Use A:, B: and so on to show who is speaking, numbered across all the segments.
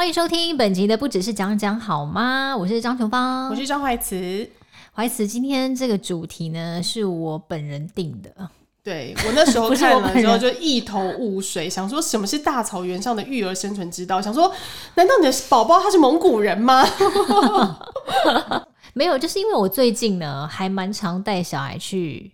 A: 欢迎收听本集的不只是讲讲好吗？我是张琼芳，
B: 我是张怀慈。
A: 怀慈，今天这个主题呢，是我本人定的。
B: 对，我那时候 看了之后就一头雾水，想说什么是大草原上的育儿生存之道？想说，难道你的宝宝他是蒙古人吗？
A: 没有，就是因为我最近呢，还蛮常带小孩去。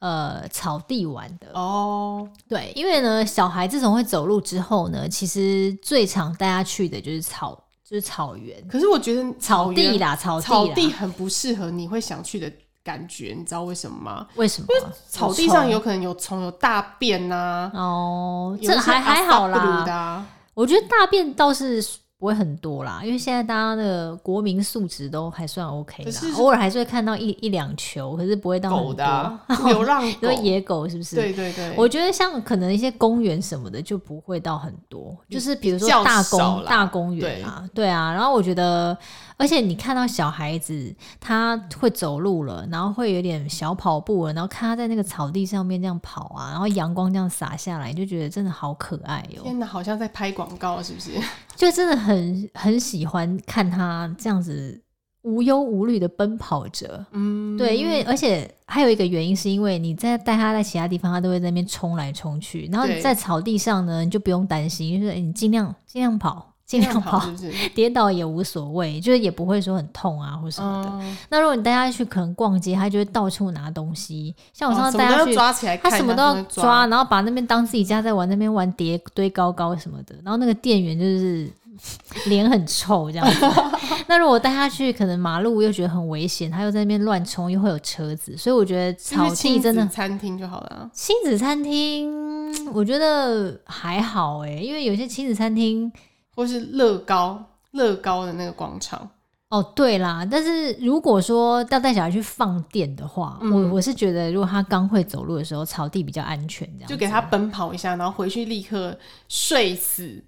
A: 呃，草地玩的哦，oh. 对，因为呢，小孩自从会走路之后呢，其实最常带他去的就是草，就是草原。
B: 可是我觉得
A: 草地啦，草地，
B: 草地很不适合你会想去的感觉，你知道为什么吗？
A: 为什么？
B: 因为草地上有可能有虫、有大便呐、啊。
A: 哦，这还还好啦。我觉得大便倒是。不会很多啦，因为现在大家的国民素质都还算 OK 啦，偶尔还是会看到一一两球，可是不会到很多。狗的啊、
B: 流浪狗，
A: 因为野狗是不是？
B: 对对对。
A: 我觉得像可能一些公园什么的就不会到很多，就是比如说大公大公园啊，对，对啊。然后我觉得。而且你看到小孩子他会走路了，然后会有点小跑步了，然后看他在那个草地上面这样跑啊，然后阳光这样洒下来，你就觉得真的好可爱哟、喔！
B: 天哪，好像在拍广告是不是？
A: 就真的很很喜欢看他这样子无忧无虑的奔跑着。嗯，对，因为而且还有一个原因是因为你在带他在其他地方，他都会在那边冲来冲去，然后你在草地上呢，你就不用担心，就是你尽量尽量跑。尽量跑，跌倒也无所谓，就是也不会说很痛啊或什么的。嗯、那如果你带他去可能逛街，他就会到处拿东西。像我上次带他去，
B: 抓起来
A: 他什么都要抓，然后把那边当自己家在玩，那边玩叠堆高高什么的。然后那个店员就是脸很臭这样子。那如果带他去，可能马路又觉得很危险，他又在那边乱冲，又会有车子。所以我觉得草地真的
B: 餐厅就好了。
A: 亲子餐厅我觉得还好哎、欸，因为有些亲子餐厅。
B: 或是乐高，乐高的那个广场。
A: 哦，对啦，但是如果说要带小孩去放电的话，嗯、我我是觉得，如果他刚会走路的时候，草地比较安全，这样
B: 就给他奔跑一下，然后回去立刻睡死，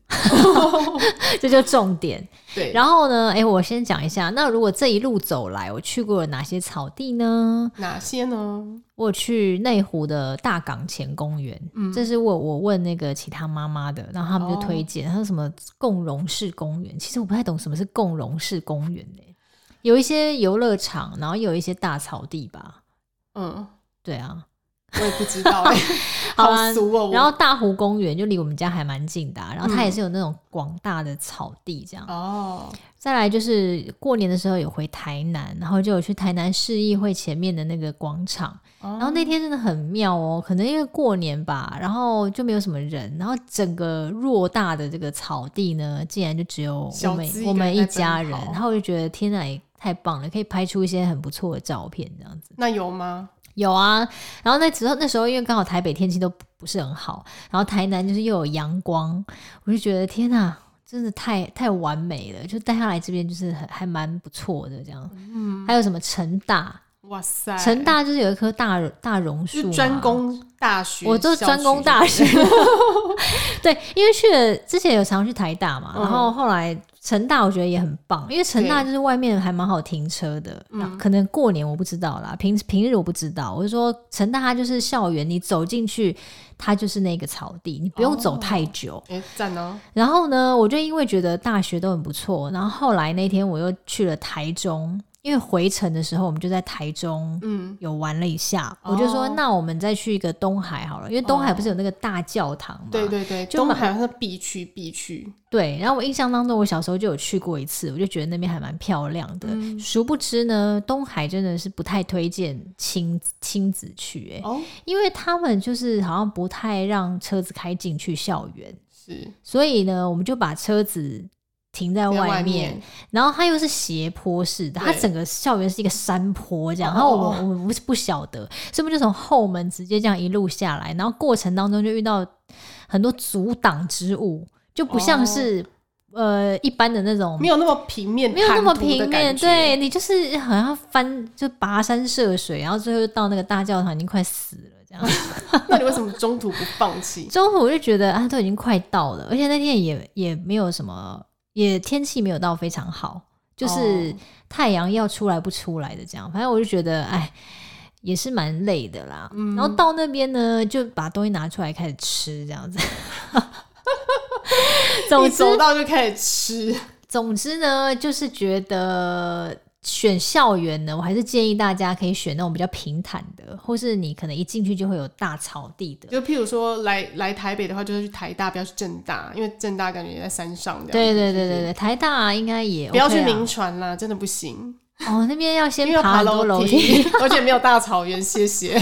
A: 这就重点。
B: 对，
A: 然后呢，哎、欸，我先讲一下，那如果这一路走来，我去过了哪些草地呢？
B: 哪些呢？
A: 我去内湖的大港前公园，嗯，这是我我问那个其他妈妈的，然后他们就推荐，他说什么共融式公园，其实我不太懂什么是共融式公园。有一些游乐场，然后有一些大草地吧。嗯，对啊，
B: 我也不知道 好俗哦。
A: 然后大湖公园就离我们家还蛮近的、啊，然后它也是有那种广大的草地这样。哦、嗯，再来就是过年的时候有回台南，然后就有去台南市议会前面的那个广场。然后那天真的很妙哦，可能因为过年吧，然后就没有什么人，然后整个偌大的这个草地呢，竟然就只有我们我们一家人，然后我就觉得天哪，也太棒了，可以拍出一些很不错的照片，这样子。
B: 那有吗？
A: 有啊。然后那时候那时候因为刚好台北天气都不是很好，然后台南就是又有阳光，我就觉得天哪，真的太太完美了，就带他来这边就是很还蛮不错的这样。嗯，还有什么成大？哇塞！成大就是有一棵大大榕树，
B: 专攻大学，
A: 我都专攻大学。对，因为去了之前有常去台大嘛，嗯、然后后来。成大我觉得也很棒，因为成大就是外面还蛮好停车的。嗯，可能过年我不知道啦，平平日我不知道。我就说成大它就是校园，你走进去，它就是那个草地，你不用走太久。
B: 哎、哦，赞哦！
A: 然后呢，我就因为觉得大学都很不错，然后后来那天我又去了台中。因为回程的时候，我们就在台中，嗯，有玩了一下。嗯、我就说，那我们再去一个东海好了，因为东海不是有那个大教堂嘛？
B: 对对对，就东海是必去必去。
A: 对，然后我印象当中，我小时候就有去过一次，我就觉得那边还蛮漂亮的。嗯、殊不知呢，东海真的是不太推荐亲亲子去、欸，哎、哦，因为他们就是好像不太让车子开进去校园，是，所以呢，我们就把车子。停在外面，然后它又是斜坡式的，对它整个校园是一个山坡这样。哦、然后我们我们不是不晓得，所以我们就从后门直接这样一路下来，然后过程当中就遇到很多阻挡之物，就不像是、哦、呃一般的那种，
B: 没有那么平面，
A: 没有那么平面，对你就是好像翻就跋山涉水，然后最后到那个大教堂已经快死了这样。
B: 那你为什么中途不放弃？
A: 中途我就觉得啊，都已经快到了，而且那天也也没有什么。也天气没有到非常好，就是太阳要出来不出来的这样，反正我就觉得哎，也是蛮累的啦。嗯、然后到那边呢，就把东西拿出来开始吃这样子。
B: 总之走到就开始吃。
A: 总之呢，就是觉得。选校园呢，我还是建议大家可以选那种比较平坦的，或是你可能一进去就会有大草地的。
B: 就譬如说来来台北的话，就是去台大，不要去正大，因为正大感觉也在山上。
A: 对对对对对，台大应该也、OK 啊、
B: 不要去名传啦，真的不行。
A: 哦，那边要先爬楼楼梯，
B: 而且没有大草原，谢谢。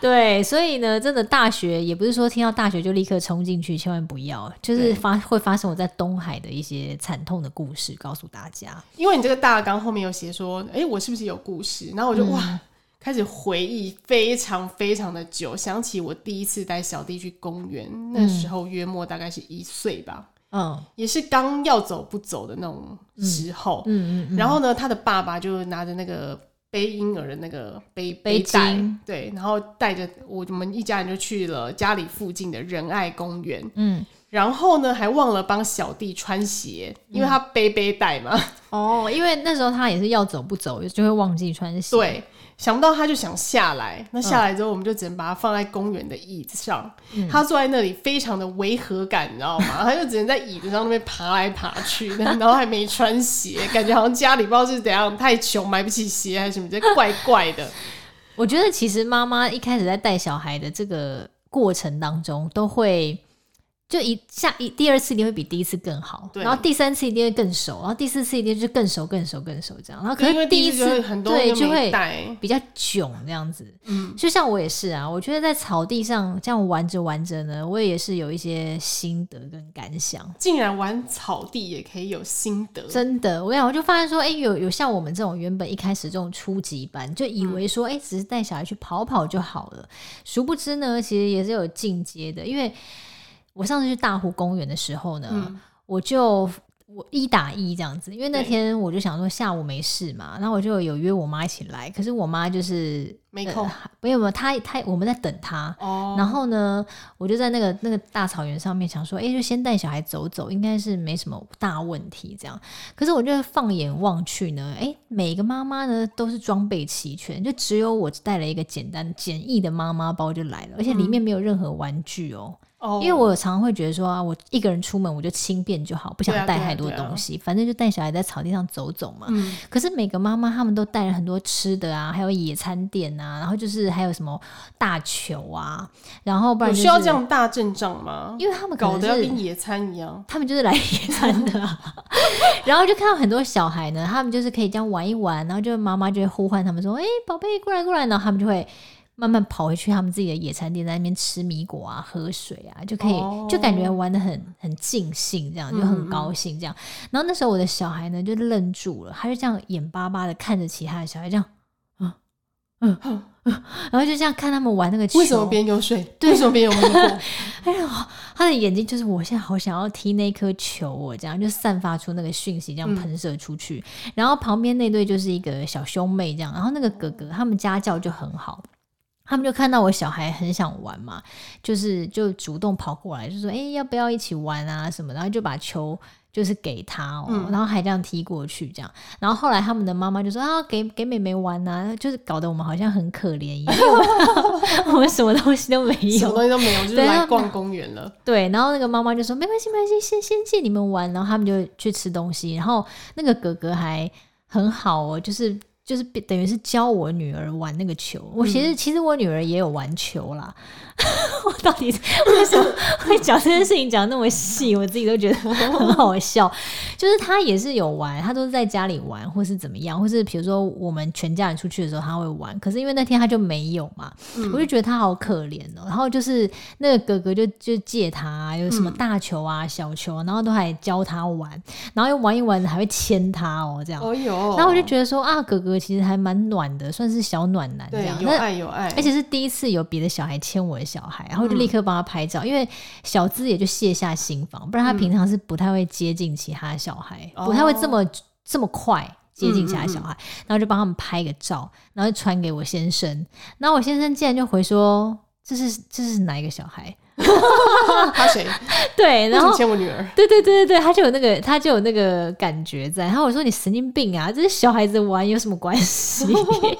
A: 对，所以呢，真的大学也不是说听到大学就立刻冲进去，千万不要，就是发会发生我在东海的一些惨痛的故事，告诉大家。
B: 因为你这个大纲后面有写说，哎，我是不是有故事？然后我就、嗯、哇，开始回忆非常非常的久，想起我第一次带小弟去公园，那时候约莫大概是一岁吧，嗯，也是刚要走不走的那种时候，嗯嗯，嗯，然后呢，他的爸爸就拿着那个。背婴儿的那个背背带，对，然后带着我们一家人就去了家里附近的仁爱公园，嗯，然后呢还忘了帮小弟穿鞋，因为他背背带嘛，
A: 哦，因为那时候他也是要走不走，就会忘记穿鞋，
B: 对。想不到他就想下来，那下来之后，我们就只能把他放在公园的椅子上。嗯、他坐在那里，非常的违和感，你知道吗？他就只能在椅子上那边爬来爬去，然后还没穿鞋，感觉好像家里不知道是怎样，太穷买不起鞋还是什么，这怪怪的。
A: 我觉得其实妈妈一开始在带小孩的这个过程当中，都会。就一下一第二次一定会比第一次更好，然后第三次一定会更熟，然后第四次一定就更熟更熟更熟这样。然后可是第一次对就会比较囧这样子。嗯，就像我也是啊，我觉得在草地上这样玩着玩着呢，我也是有一些心得跟感想。
B: 竟然玩草地也可以有心得，
A: 真的，我跟你讲，我就发现说，哎、欸，有有像我们这种原本一开始这种初级班，就以为说，哎、欸，只是带小孩去跑跑就好了，殊不知呢，其实也是有进阶的，因为。我上次去大湖公园的时候呢，嗯、我就我一打一这样子，因为那天我就想说下午没事嘛，然后我就有约我妈一起来，可是我妈就是
B: 没空，
A: 呃、没有没有，她她我们在等她，哦，然后呢，我就在那个那个大草原上面想说，哎、欸，就先带小孩走走，应该是没什么大问题这样。可是我就放眼望去呢，哎、欸，每个妈妈呢都是装备齐全，就只有我带了一个简单简易的妈妈包就来了，而且里面没有任何玩具哦。嗯哦，因为我常常会觉得说啊，我一个人出门我就轻便就好，不想带太多东西，反正就带小孩在草地上走走嘛。嗯。可是每个妈妈他们都带了很多吃的啊，还有野餐垫啊，然后就是还有什么大球啊，然后不然需
B: 要这样大阵仗吗？
A: 因为他们
B: 搞得要跟野餐一样，
A: 他们就是来野餐的啊。然后就看到很多小孩呢，他们就是可以这样玩一玩，然后就妈妈就会呼唤他们说：“哎，宝贝，过来过来。”然后他们就会。慢慢跑回去他们自己的野餐店，在那边吃米果啊、喝水啊，就可以、oh. 就感觉玩的很很尽兴，这样就很高兴这样。然后那时候我的小孩呢就愣住了，他就这样眼巴巴的看着其他的小孩，这样，嗯嗯嗯，然后就这样看他们玩那个球。
B: 为什么边有水？对，为什么边有米果？
A: 哎呦，他的眼睛就是我现在好想要踢那颗球，我这样就散发出那个讯息，这样喷射出去。嗯、然后旁边那对就是一个小兄妹这样，然后那个哥哥他们家教就很好。他们就看到我小孩很想玩嘛，就是就主动跑过来，就说：“哎、欸，要不要一起玩啊？什么？”然后就把球就是给他哦、喔嗯，然后还这样踢过去，这样。然后后来他们的妈妈就说：“啊，给给妹妹玩啊！”就是搞得我们好像很可怜一样，我们什么东西都没有，
B: 什么东西都没有，就是来逛公园了。
A: 对，然后那个妈妈就说：“没关系，没关系，先先借你们玩。”然后他们就去吃东西，然后那个哥哥还很好哦、喔，就是。就是等于是教我女儿玩那个球，我其实、嗯、其实我女儿也有玩球啦。我到底为什么 会讲这件事情讲那么细？我自己都觉得很好笑。就是她也是有玩，她都是在家里玩，或是怎么样，或是比如说我们全家人出去的时候她会玩。可是因为那天她就没有嘛，嗯、我就觉得她好可怜哦、喔。然后就是那个哥哥就就借她有什么大球啊、小球，然后都还教她玩，然后又玩一玩还会牵她哦、喔，这样。哦哟。然后我就觉得说啊，哥哥其实还蛮暖的，算是小暖男这样。
B: 有爱有爱，
A: 而且是第一次有别的小孩牵我的小孩，然后就立刻帮他拍照，嗯、因为小资也就卸下心防，不然他平常是不太会接近其他小孩，嗯、不太会这么、哦、这么快接近其他小孩，嗯嗯嗯，然后就帮他们拍个照，然后就传给我先生，然后我先生竟然就回说，这是这是哪一个小孩？
B: 他谁？
A: 对，然后
B: 牵我女儿。
A: 对对对对对，他就有那个他就有那个感觉在。然后我说，你神经病啊，这是小孩子玩有什么关系？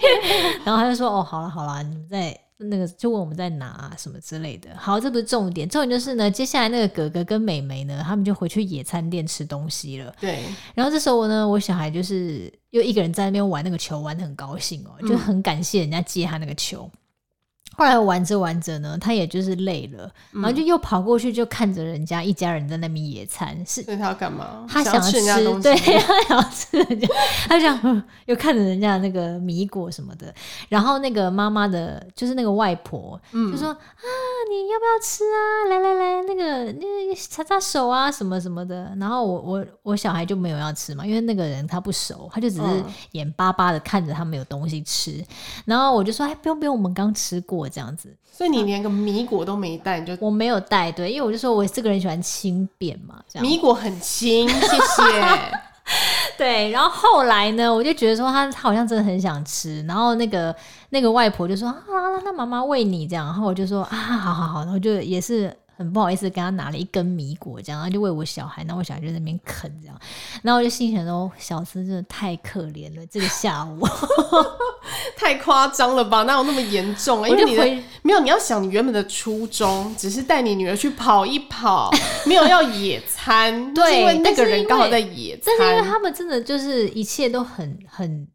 A: 然后他就说哦，好了好了，你们在。那个就问我们在哪、啊、什么之类的。好，这不是重点，重点就是呢，接下来那个哥哥跟妹妹呢，他们就回去野餐店吃东西了。
B: 对，
A: 然后这时候呢，我小孩就是又一个人在那边玩那个球，玩的很高兴哦，就很感谢人家接他那个球。嗯后来玩着玩着呢，他也就是累了，然后就又跑过去，就看着人家一家人在那边野餐。是，
B: 所以他要干嘛？
A: 他想吃，对，他想要吃人家，他想又看着人家那个米果什么的。然后那个妈妈的，就是那个外婆，就说啊，你要不要吃啊？来来来，那个那擦擦手啊，什么什么的。然后我我我小孩就没有要吃嘛，因为那个人他不熟，他就只是眼巴巴的看着他们有东西吃。然后我就说，哎，不用不用，我们刚吃过。这样子，
B: 所以你连个米果都没带，你就
A: 我没有带，对，因为我就说我这个人喜欢轻便嘛，这样
B: 米果很轻，谢谢。
A: 对，然后后来呢，我就觉得说他他好像真的很想吃，然后那个那个外婆就说啊，那妈妈喂你这样，然后我就说啊，好好好，然后就也是。很不好意思，跟他拿了一根米果，这样，他就喂我小孩，那我小孩就在那边啃，这样，然后我就心想说，小司真的太可怜了，这个下午
B: 太夸张了吧？哪有那么严重啊？因为你的没有，你要想你原本的初衷只是带你女儿去跑一跑，没有要野餐，对，因为那个人刚好在野餐，
A: 但是因为他们真的就是一切都很很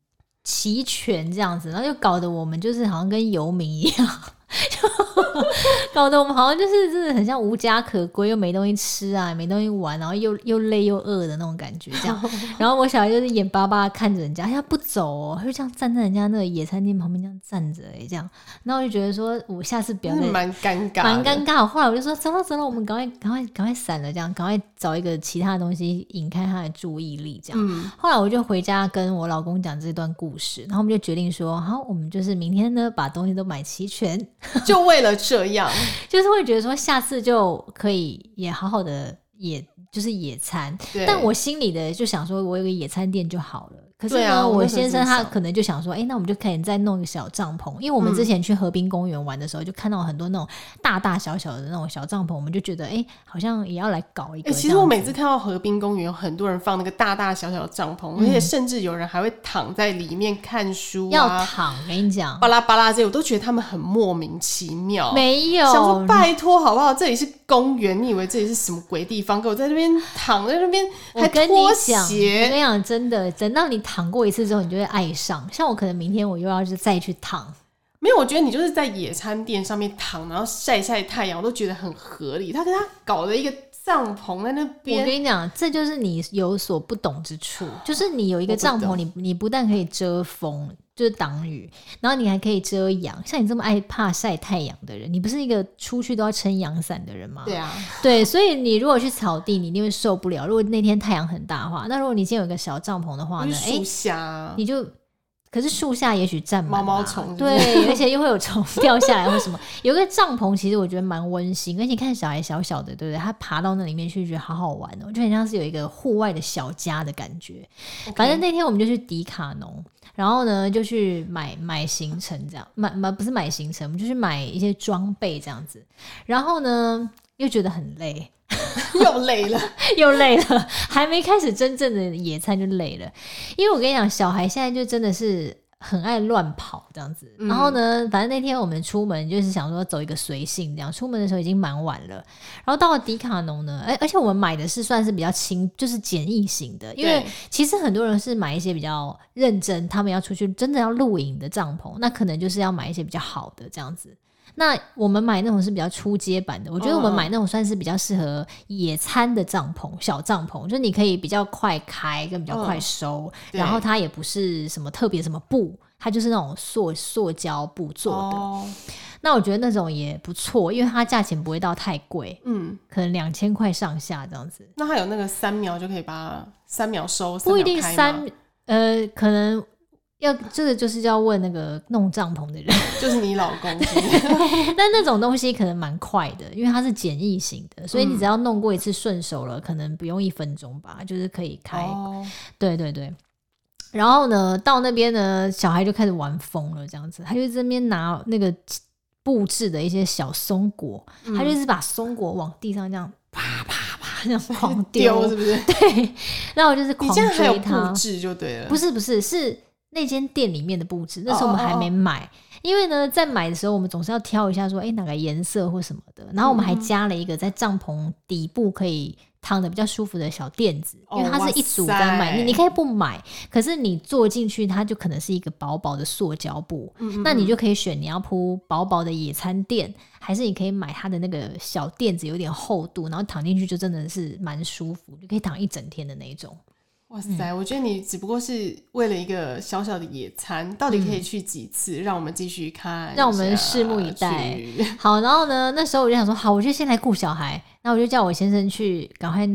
A: 齐全这样子，然后就搞得我们就是好像跟游民一样。就 搞得我们好像就是真的很像无家可归，又没东西吃啊，没东西玩，然后又又累又饿的那种感觉，这样。然后我小孩就是眼巴巴看着人家，他不走哦，他就这样站在人家那个野餐店旁边这样站着，哎，这样。然后我就觉得说，我下次不要再
B: 蛮尴尬，
A: 蛮尴尬。后来我就说，走了走了，我们赶快赶快赶快散了，这样，赶快找一个其他东西引开他的注意力，这样。嗯。后来我就回家跟我老公讲这段故事，然后我们就决定说，好，我们就是明天呢把东西都买齐全。
B: 就为了这样，
A: 就是会觉得说下次就可以也好好的野，就是野餐。对但我心里的就想说，我有个野餐垫就好了。可是呢，啊、我先生他可能就想说，哎、欸，那我们就可以再弄一个小帐篷，因为我们之前去河滨公园玩的时候，就看到很多那种大大小小的那种小帐篷，我们就觉得，哎、欸，好像也要来搞一个、欸。
B: 其实我每次看到河滨公园有很多人放那个大大小小的帐篷，嗯、而且甚至有人还会躺在里面看书、啊。
A: 要躺，我跟你讲，
B: 巴拉巴拉这些，我都觉得他们很莫名其妙。
A: 没有，
B: 想说拜托好不好？这里是公园，你以为这里是什么鬼地方？给我在那边躺在那边，还脱鞋。
A: 我跟你讲，真的，等到你躺过一次之后，你。就会爱上，像我可能明天我又要是再去躺，
B: 没有，我觉得你就是在野餐垫上面躺，然后晒晒太阳，我都觉得很合理。他跟他搞了一个帐篷在那边，
A: 我跟你讲，这就是你有所不懂之处，就是你有一个帐篷，你你不但可以遮风，就是挡雨，然后你还可以遮阳。像你这么爱怕晒太阳的人，你不是一个出去都要撑阳伞的人吗？
B: 对啊，
A: 对，所以你如果去草地，你一定会受不了。如果那天太阳很大的话，那如果你今天有一个小帐篷的话呢？
B: 树下，
A: 诶，你就。可是树下也许站
B: 毛毛虫，
A: 对，而且又会有虫掉下来或什么。有个帐篷其实我觉得蛮温馨，而且看小孩小小的，对不对？他爬到那里面去，觉得好好玩哦，就很像是有一个户外的小家的感觉。反正那天我们就去迪卡侬，然后呢就去买买行程这样，买买不是买行程，我们就去买一些装备这样子。然后呢又觉得很累。
B: 又累了，
A: 又累了，还没开始真正的野餐就累了。因为我跟你讲，小孩现在就真的是很爱乱跑这样子。嗯、然后呢，反正那天我们出门就是想说走一个随性这样。出门的时候已经蛮晚了，然后到了迪卡侬呢，而而且我们买的是算是比较轻，就是简易型的。因为其实很多人是买一些比较认真，他们要出去真的要露营的帐篷，那可能就是要买一些比较好的这样子。那我们买那种是比较初阶版的，我觉得我们买那种算是比较适合野餐的帐篷，小帐篷，就是你可以比较快开跟比较快收，嗯、然后它也不是什么特别什么布，它就是那种塑塑胶布做的。哦、那我觉得那种也不错，因为它价钱不会到太贵，嗯，可能两千块上下这样子。
B: 那它有那个三秒就可以把它三秒收，
A: 不一定三，呃，可能。要这个就是要问那个弄帐篷的人，
B: 就是你老公。
A: 但那种东西可能蛮快的，因为它是简易型的，所以你只要弄过一次顺手了，可能不用一分钟吧，就是可以开。哦、对对对。然后呢，到那边呢，小孩就开始玩疯了，这样子，他就这边拿那个布置的一些小松果，嗯、他就是把松果往地上这样啪啪啪这样 狂丢，是不是？对。然后我就是狂追他。你这样
B: 布置就对了。
A: 不是不是是。那间店里面的布置，那时候我们还没买，因为呢，在买的时候我们总是要挑一下说，哎，哪个颜色或什么的。然后我们还加了一个在帐篷底部可以。躺的比较舒服的小垫子，因为它是一组在买，你你可以不买，可是你坐进去，它就可能是一个薄薄的塑胶布，嗯嗯嗯，那你就可以选你要铺薄薄的野餐垫，还是你可以买它的那个小垫子，有点厚度，然后躺进去就真的是蛮舒服，就可以躺一整天的那种。
B: 哇塞！嗯、我觉得你只不过是为了一个小小的野餐，到底可以去几次？嗯、让我们继续看，
A: 让我们拭目以待。好，然后呢，那时候我就想说，好，我就先来顾小孩，那我就叫我先生去赶快。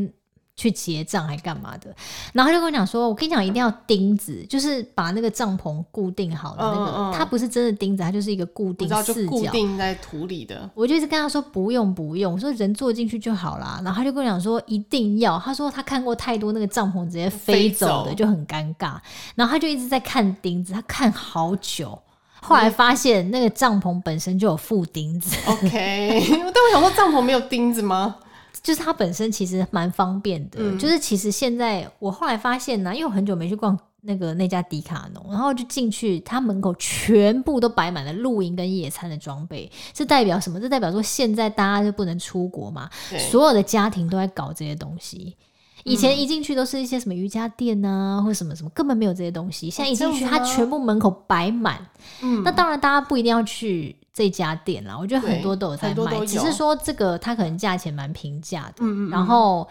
A: 去结账还干嘛的？然后他就跟我讲说：“我跟你讲，一定要钉子，就是把那个帐篷固定好的那个，嗯嗯、它不是真的钉子，它就是一个固定四角，
B: 固定在土里的。”
A: 我就一直跟他说：“不用不用，我说人坐进去就好啦。”然后他就跟我讲说：“一定要。”他说他看过太多那个帐篷直接飞走的，就很尴尬。然后他就一直在看钉子，他看好久，后来发现那个帐篷本身就有附钉子。
B: OK，但我想说帐篷没有钉子吗？
A: 就是它本身其实蛮方便的，嗯、就是其实现在我后来发现呢、啊，因为我很久没去逛那个那家迪卡侬，然后就进去，它门口全部都摆满了露营跟野餐的装备，这代表什么？这代表说现在大家就不能出国嘛，所有的家庭都在搞这些东西。以前一进去都是一些什么瑜伽垫啊，或者什么什么，根本没有这些东西。现在一进去，它全部门口摆满。嗯，那当然大家不一定要去。这家店啦，我觉得很多都有在卖，只是说这个它可能价钱蛮平价的，嗯嗯嗯，然后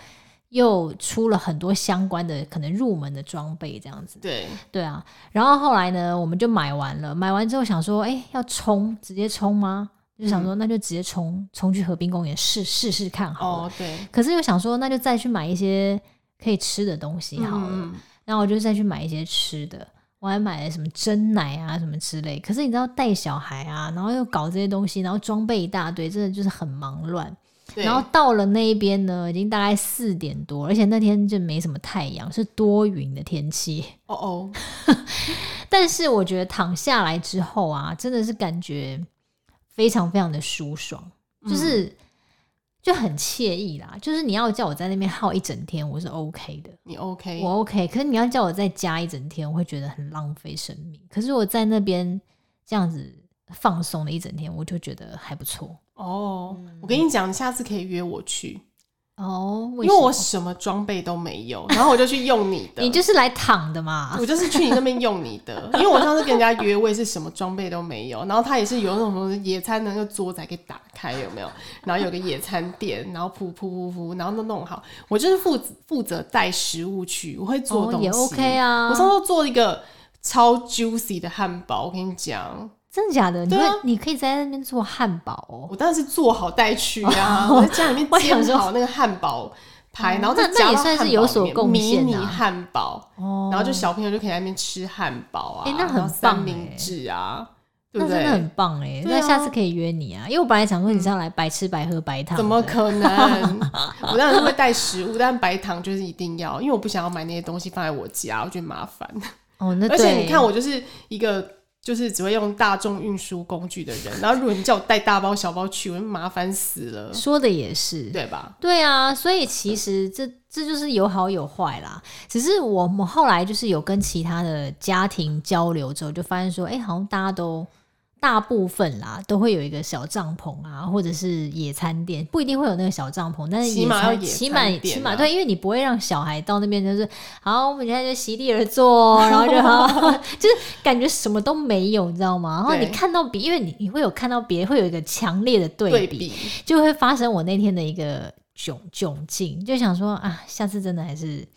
A: 又出了很多相关的可能入门的装备这样子。
B: 对
A: 对啊，然后后来呢，我们就买完了，买完之后想说，哎，要冲直接冲吗？就想说那就直接冲冲去河滨公园试试试看好了。哦，对。可是又想说，那就再去买一些可以吃的东西好了，然后我就再去买一些吃的。我还买了什么真奶啊，什么之类。可是你知道带小孩啊，然后又搞这些东西，然后装备一大堆，真的就是很忙乱。然后到了那一边呢，已经大概四点多，而且那天就没什么太阳，是多云的天气。哦哦。但是我觉得躺下来之后啊，真的是感觉非常非常的舒爽，就是。嗯就很惬意啦，就是你要叫我在那边耗一整天，我是 OK 的。
B: 你 OK，
A: 我 OK。可是你要叫我在家一整天，我会觉得很浪费生命。可是我在那边这样子放松了一整天，我就觉得还不错。
B: 哦，嗯、我跟你讲，你下次可以约我去。
A: 哦，为
B: 因为我什么装备都没有，然后我就去用你的。
A: 你就是来躺的嘛？
B: 我就是去你那边用你的，因为我上次跟人家约，我也是什么装备都没有，然后他也是有那种什么野餐的那个桌子还可以打开，有没有？然后有个野餐垫，然后铺铺铺铺，然后都弄好。我就是负负责带食物去，我会做东西，哦、也 OK 啊。我上次做一个超 juicy 的汉堡，我跟你讲。
A: 真的假的？你会，你可以在那边做汉堡哦。
B: 我当然是做好带去啊！我在家里面 煎好那个汉堡排，然后再加到汉堡里面迷你汉堡，然后就小朋友就可以在那边吃汉堡啊。
A: 哎，那很棒，
B: 三明治啊，对不对？
A: 那真的很棒哎！那下次可以约你啊，因为我本来想说你是要来白吃白喝白糖，
B: 怎么可能？我当然是会带食物，但白糖就是一定要，因为我不想要买那些东西放在我家，我觉得麻烦。
A: 哦，那
B: 而且你看，我就是一个。就是只会用大众运输工具的人，然后如果你叫我带大包小包去，我就麻烦死了。
A: 说的也是，
B: 对吧？
A: 对啊，所以其实这这就是有好有坏啦。只是我们后来就是有跟其他的家庭交流之后，就发现说，哎、欸，好像大家都。大部分啦都会有一个小帐篷啊，或者是野餐垫，不一定会有那个小帐篷，但是野餐起码起码对，因为你不会让小孩到那边就是好，我们现在就席地而坐，然后就好，就是感觉什么都没有，你知道吗？然后你看到别，因为你你会有看到别人会有一个强烈的对比，对比就会发生我那天的一个窘窘境，就想说啊，下次真的还是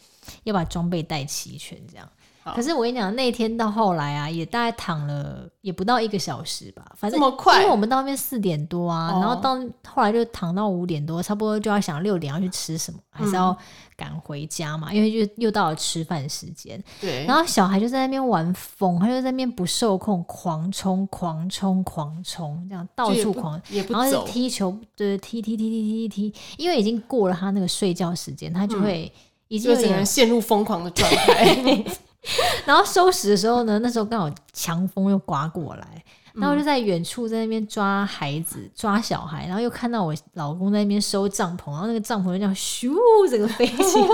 A: 要把装备带齐全，这样。好。可是我跟你讲，那天到后来啊，也大概躺了也不到一个小时吧，反正这么快，因为我们到那边四点多啊，哦、然后到后来就躺到五点多，差不多就要想六点要去吃什么，还是要赶回家嘛，嗯、因为就又到了吃饭时间。对，然后小孩就在那边玩疯，他就在那边不受控，狂冲狂冲狂冲，这样到处狂，然后就踢球，对，踢踢踢踢踢踢，因为已经过了他那个睡觉时间，他就会已经有点
B: 陷入疯狂的状态。
A: 然后收拾的时候呢，那时候刚好强风又刮过来，然后我就在远处在那边抓孩子、抓小孩，然后又看到我老公在那边收帐篷，然后那个帐篷就这样咻，整个飞起来，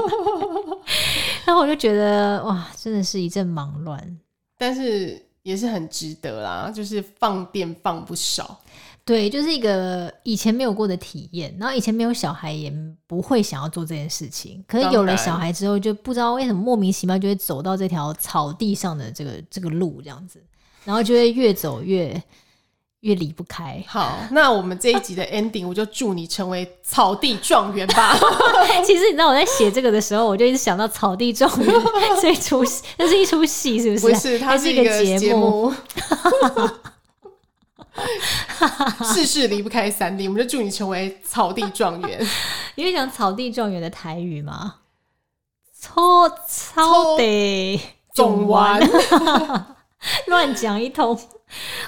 A: 然后我就觉得哇，真的是一阵忙乱。
B: 但是也是很值得啦，就是放电放不少。
A: 对，就是一个以前没有过的体验，然后以前没有小孩也不会想要做这件事情，可是有了小孩之后，就不知道为什么莫名其妙就会走到这条草地上的这个这个路这样子，然后就会越走越越离不开。
B: 好，那我们这一集的 ending，我就祝你成为草地状元吧。
A: 其实你知道我在写这个的时候，我就一直想到草地状元这一出戏，那是一出戏是不是？
B: 不是，它是一个节目。事事离不开三 D，我们就祝你成为草地状元。
A: 你会讲草地状元的台语吗？超草地总完，乱讲一通。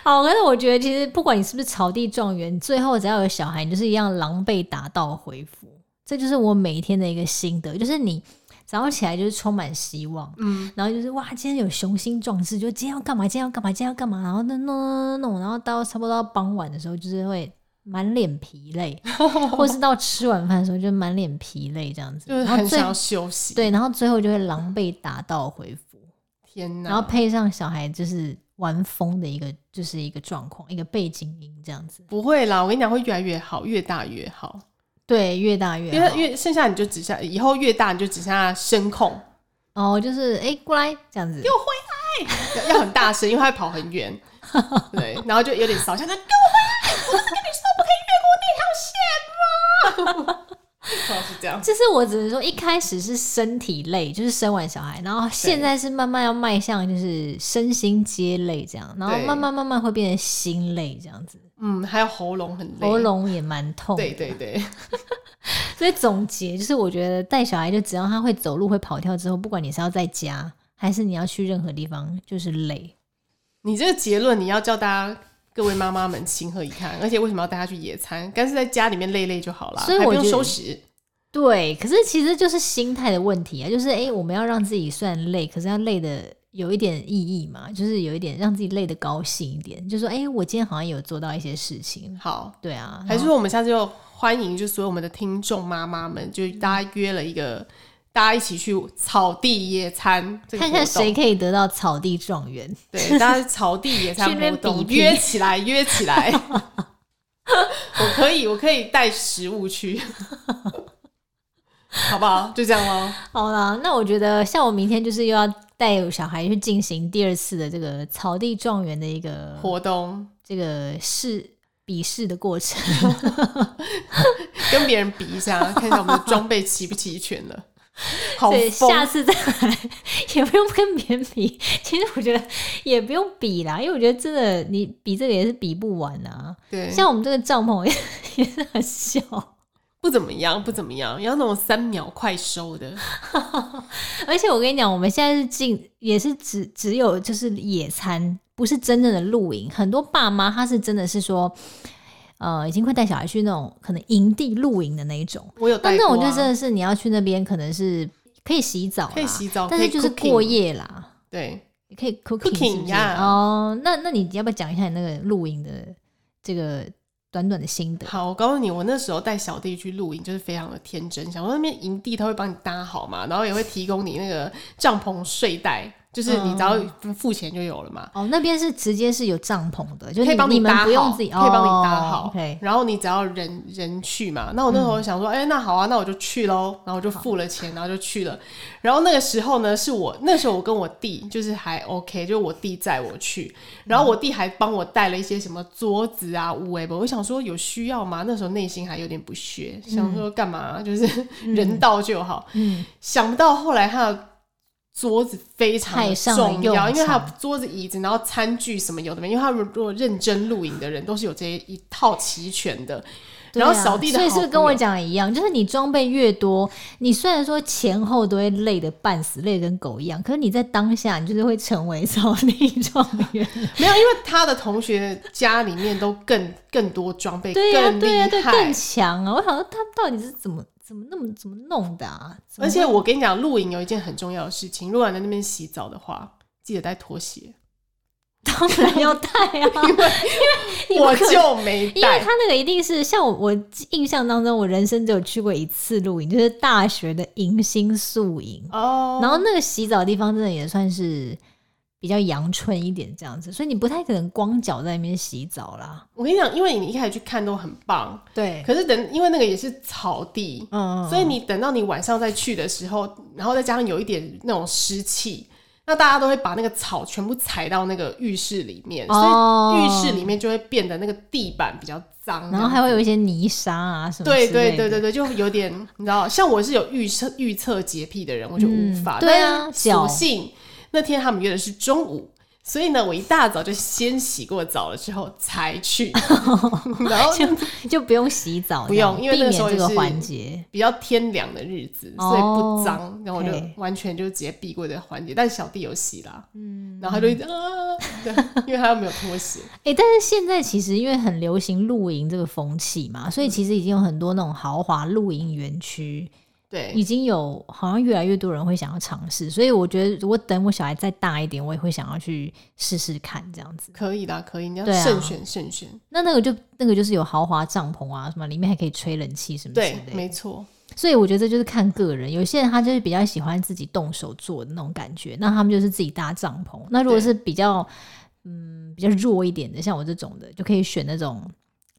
A: 好，可是我觉得其实不管你是不是草地状元，最后只要有小孩，你就是一样狼狈打道回府。这就是我每一天的一个心得，就是你。早上起来就是充满希望，嗯，然后就是哇，今天有雄心壮志，就今天要干嘛，今天要干嘛，今天要干嘛，然后弄弄弄弄，然后到差不多到傍晚的时候，就是会满脸疲累，或是到吃晚饭的时候就满脸疲累这样子，
B: 就是很想要休息。
A: 对，然后最后就会狼狈打道回府。
B: 天哪！
A: 然后配上小孩就是玩疯的一个，就是一个状况，一个背景音这样子。
B: 不会啦，我跟你讲，会越来越好，越大越好。
A: 对，越大越好，因为
B: 越剩下你就只剩以后越大你就只剩下声控。
A: 哦，就是哎、欸、过来这样子，
B: 给我回来，要，要很大声，因为跑很远，对，然后就有点扫兴，他给我回来，我不是跟你说不可以越过那条线吗？是这样，
A: 就是我只是说一开始是身体累，就是生完小孩，然后现在是慢慢要迈向就是身心皆累这样，然后慢慢慢慢会变成心累这样子。
B: 嗯，还有喉咙很累，
A: 喉咙也蛮痛。
B: 对对对，
A: 所以总结就是，我觉得带小孩就只要他会走路、会跑跳之后，不管你是要在家还是你要去任何地方，就是累。
B: 你这个结论你要叫大家各位妈妈们情何以堪？而且为什么要带他去野餐？干脆在家里面累累就好了，所以我不用收拾。
A: 对，可是其实就是心态的问题啊，就是哎、欸，我们要让自己虽然累，可是要累的。有一点意义嘛，就是有一点让自己累得高兴一点，就说，哎、欸，我今天好像有做到一些事情。
B: 好，
A: 对啊，
B: 还是说我们下次就欢迎，就所有我们的听众妈妈们，就大家约了一个，嗯、大家一起去草地野餐，
A: 看看谁可以得到草地状元。
B: 对，大家草地野餐 活动约起来，约起来。我可以，我可以带食物去。好不好？就这样喽。
A: 好了，那我觉得像我明天就是又要带小孩去进行第二次的这个草地状元的一个
B: 活动，
A: 这个试比试的过程，
B: 跟别人比一下，看一下我们的装备齐不齐全了。好，
A: 下次再来也不用跟别人比。其实我觉得也不用比啦，因为我觉得真的你比这个也是比不完啊。
B: 对，
A: 像我们这个帐篷也也是很小。
B: 不怎么样，不怎么样，要那种三秒快收的。
A: 而且我跟你讲，我们现在是进，也是只只有就是野餐，不是真正的露营。很多爸妈他是真的是说，呃，已经会带小孩去那种可能营地露营的那一种。
B: 我有带。
A: 那种就真的是你要去那边，可能是可以洗澡，
B: 可以洗澡，
A: 但是就是过夜啦。
B: 对，你
A: 可以 cooking
B: 呀。
A: 哦，那那你要不要讲一下你那个露营的这个？短短的心得。
B: 好，我告诉你，我那时候带小弟去露营，就是非常的天真，想说那边营地他会帮你搭好嘛，然后也会提供你那个帐篷睡袋。就是你只要付钱就有了嘛。
A: 哦，那边是直接是有帐篷的，就
B: 可以帮你搭好，可以帮你搭好。然后你只要人人去嘛。那我那时候想说，哎，那好啊，那我就去喽。然后我就付了钱，然后就去了。然后那个时候呢，是我那时候我跟我弟就是还 OK，就是我弟载我去。然后我弟还帮我带了一些什么桌子啊、物哎，我想说有需要吗？那时候内心还有点不屑，想说干嘛？就是 人到就好。嗯，想不到后来他。桌子非常重要，因为他有桌子、椅子，然后餐具什么有的没。因为他们如果认真露营的人，都是有这一套齐全的。然后扫地的，
A: 所以是不是跟我讲的一样？就是你装备越多，你虽然说前后都会累得半死，累得跟狗一样，可是你在当下，你就是会成为扫地状元。
B: 没有，因为他的同学家里面都更更多装备，
A: 对呀、啊，对呀、
B: 啊，
A: 对，更强啊！我想说他到底是怎么？怎么那么怎么弄的啊？
B: 而且我跟你讲，露营有一件很重要的事情，如果你在那边洗澡的话，记得带拖鞋。
A: 当然要带啊，
B: 因为因为我就没带，
A: 因为他那个一定是像我我印象当中，我人生只有去过一次露营，就是大学的迎新宿营哦。然后那个洗澡的地方真的也算是比较阳春一点这样子，所以你不太可能光脚在那边洗澡啦。
B: 我跟你讲，因为你一开始去看都很棒，
A: 对。
B: 可是等，因为那个也是草地，嗯，所以你等到你晚上再去的时候，然后再加上有一点那种湿气，那大家都会把那个草全部踩到那个浴室里面，哦、所以浴室里面就会变得那个地板比较脏，
A: 然后还会有一些泥沙啊什么。
B: 对对对对对，就有点你知道，像我是有预测预测洁癖的人，我就无法。
A: 嗯、对啊，
B: 侥幸。那天他们约的是中午，所以呢，我一大早就先洗过澡了之后才去，然后
A: 就就不用洗澡，
B: 不用，因为那时候
A: 这个环节
B: 比较天凉的日子，所以不脏，哦、然后我就完全就直接避过这个环节。但小弟有洗啦，嗯，然后他就一直啊，对，因为他又没有拖鞋。
A: 哎、欸，但是现在其实因为很流行露营这个风气嘛，所以其实已经有很多那种豪华露营园区。
B: 对，
A: 已经有好像越来越多人会想要尝试，所以我觉得如果等我小孩再大一点，我也会想要去试试看这样子。
B: 可以的，可以，你要慎选慎选。
A: 那那个就那个就是有豪华帐篷啊，什么里面还可以吹冷气什么之类的。
B: 对，没错。
A: 所以我觉得这就是看个人，有些人他就是比较喜欢自己动手做的那种感觉，那他们就是自己搭帐篷。那如果是比较嗯比较弱一点的，像我这种的，就可以选那种。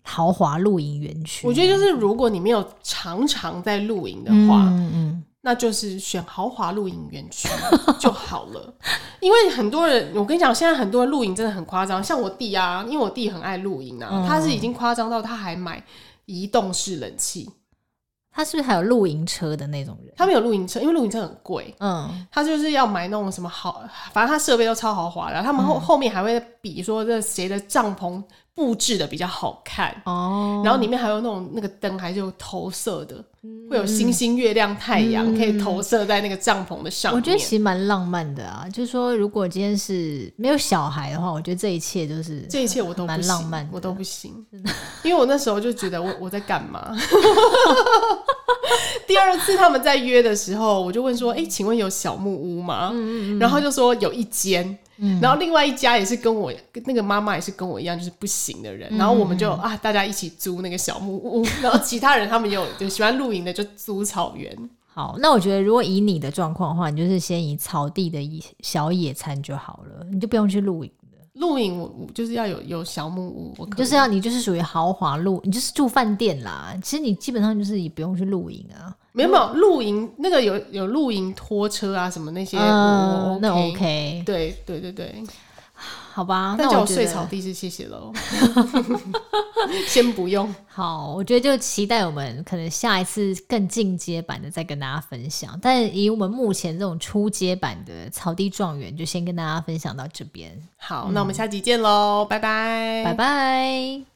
A: 豪华露营园区，
B: 我觉得就是如果你没有常常在露营的话，嗯嗯，那就是选豪华露营园区 就好了。因为很多人，我跟你讲，现在很多人露营真的很夸张。像我弟啊，因为我弟很爱露营啊，嗯、他是已经夸张到他还买移动式冷气。
A: 他是不是还有露营车的那种人？
B: 他没有露营车，因为露营车很贵。嗯，他就是要买那种什么好，反正他设备都超豪华的。他们后、嗯、后面还会比说这谁的帐篷。布置的比较好看。哦，然后里面还有那种那个灯，还是有投射的，会有星星、月亮、太阳可以投射在那个帐篷的上面。
A: 我觉得其实蛮浪漫的啊，就是说如果今天是没有小孩的话，我觉得这一切都是
B: 这一切我都蛮浪漫，我都不行，因为我那时候就觉得我我在干嘛？第二次他们在约的时候，我就问说：“哎，请问有小木屋吗？”然后就说有一间。嗯、然后另外一家也是跟我那个妈妈也是跟我一样，就是不行的人。嗯、然后我们就啊，大家一起租那个小木屋。然后其他人他们有就喜欢露营的，就租草原。
A: 好，那我觉得如果以你的状况的话，你就是先以草地的小野餐就好了，你就不用去露营。
B: 露营我我就是要有有小木屋，我
A: 就是要你就是属于豪华露，你就是住饭店啦。其实你基本上就是也不用去露营啊。
B: 没有没有露营，那个有有露营拖车啊什么那些，
A: 那 OK，
B: 对对对对，
A: 好吧，
B: 那叫我睡草地是谢谢喽，先不用。
A: 好，我觉得就期待我们可能下一次更进阶版的再跟大家分享，但以我们目前这种初阶版的草地状元，就先跟大家分享到这边。
B: 好，嗯，那我们下集见喽，拜拜，
A: 拜拜。